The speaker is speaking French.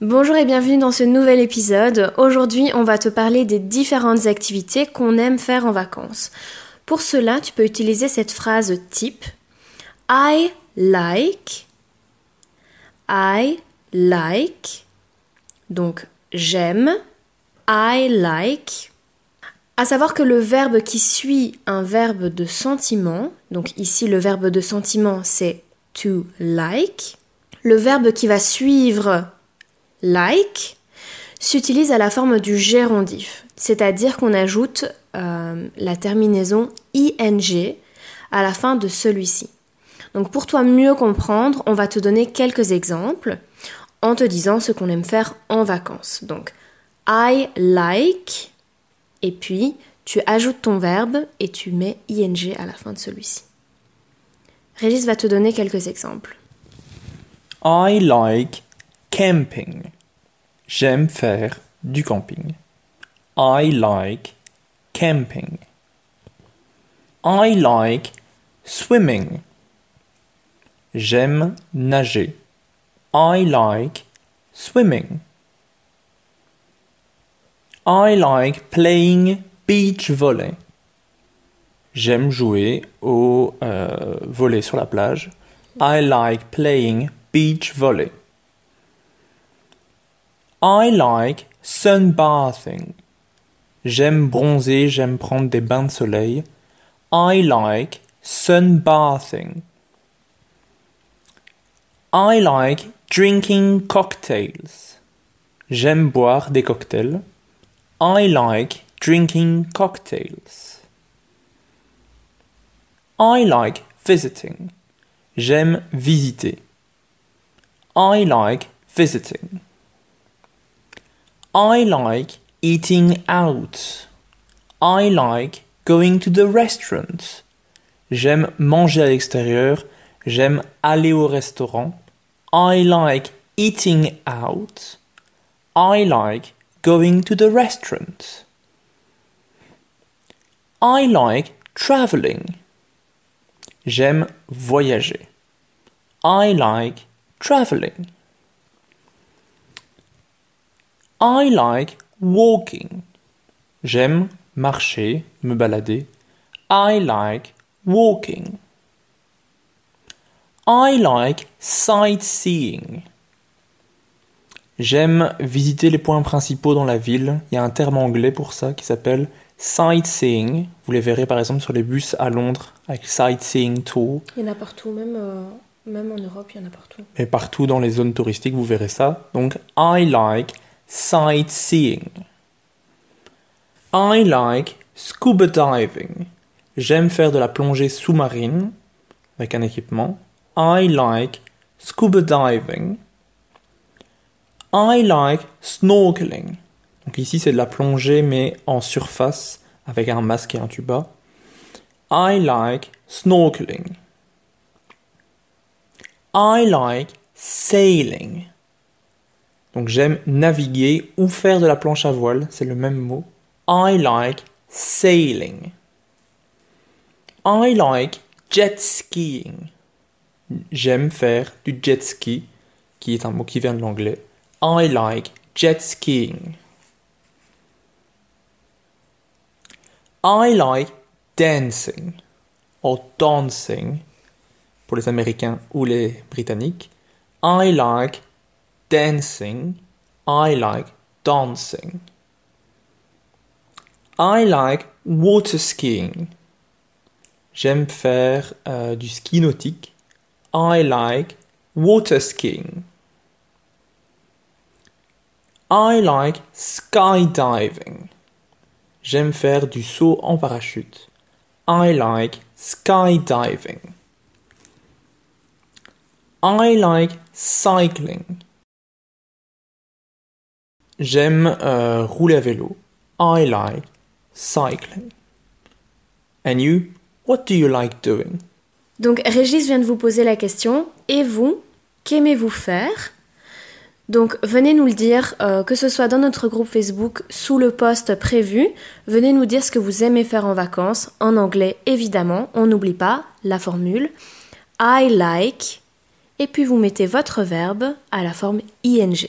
Bonjour et bienvenue dans ce nouvel épisode. Aujourd'hui, on va te parler des différentes activités qu'on aime faire en vacances. Pour cela, tu peux utiliser cette phrase type I like I like donc j'aime I like à savoir que le verbe qui suit un verbe de sentiment, donc ici le verbe de sentiment c'est to like, le verbe qui va suivre like s'utilise à la forme du gérondif, c'est-à-dire qu'on ajoute euh, la terminaison ing à la fin de celui-ci. Donc pour toi mieux comprendre, on va te donner quelques exemples en te disant ce qu'on aime faire en vacances. Donc I like et puis tu ajoutes ton verbe et tu mets ing à la fin de celui-ci. Régis va te donner quelques exemples. I like camping. J'aime faire du camping. I like camping. I like swimming. J'aime nager. I like swimming. I like playing beach volley. J'aime jouer au euh, volley sur la plage. I like playing beach volley. I like sunbathing. J'aime bronzer, j'aime prendre des bains de soleil. I like sunbathing. I like drinking cocktails. J'aime boire des cocktails. I like drinking cocktails. I like visiting. J'aime visiter. I like visiting. I like eating out. I like going to the restaurant. J'aime manger à l'extérieur. J'aime aller au restaurant. I like eating out. I like going to the restaurant. I like traveling. J'aime voyager. I like traveling. I like walking. J'aime marcher, me balader. I like walking. I like sightseeing. J'aime visiter les points principaux dans la ville. Il y a un terme anglais pour ça qui s'appelle sightseeing. Vous les verrez par exemple sur les bus à Londres avec sightseeing tour. Il y en a partout, même, euh, même en Europe, il y en a partout. Et partout dans les zones touristiques, vous verrez ça. Donc, I like sightseeing. I like scuba diving. J'aime faire de la plongée sous-marine avec un équipement. I like scuba diving. I like snorkeling. Donc ici c'est de la plongée mais en surface avec un masque et un tuba. I like snorkeling. I like sailing. Donc j'aime naviguer ou faire de la planche à voile, c'est le même mot. I like sailing. I like jet skiing. J'aime faire du jet ski, qui est un mot qui vient de l'anglais. I like jet skiing. I like dancing or dancing pour les Américains ou les Britanniques. I like dancing. I like dancing. I like water skiing. J'aime faire euh, du ski nautique. I like water skiing. I like skydiving. J'aime faire du saut en parachute. I like skydiving. I like cycling. J'aime euh, rouler à vélo. I like cycling. And you, what do you like doing? Donc Régis vient de vous poser la question. Et vous, qu'aimez-vous faire? Donc venez nous le dire, euh, que ce soit dans notre groupe Facebook, sous le post prévu, venez nous dire ce que vous aimez faire en vacances, en anglais évidemment, on n'oublie pas la formule I like, et puis vous mettez votre verbe à la forme ing.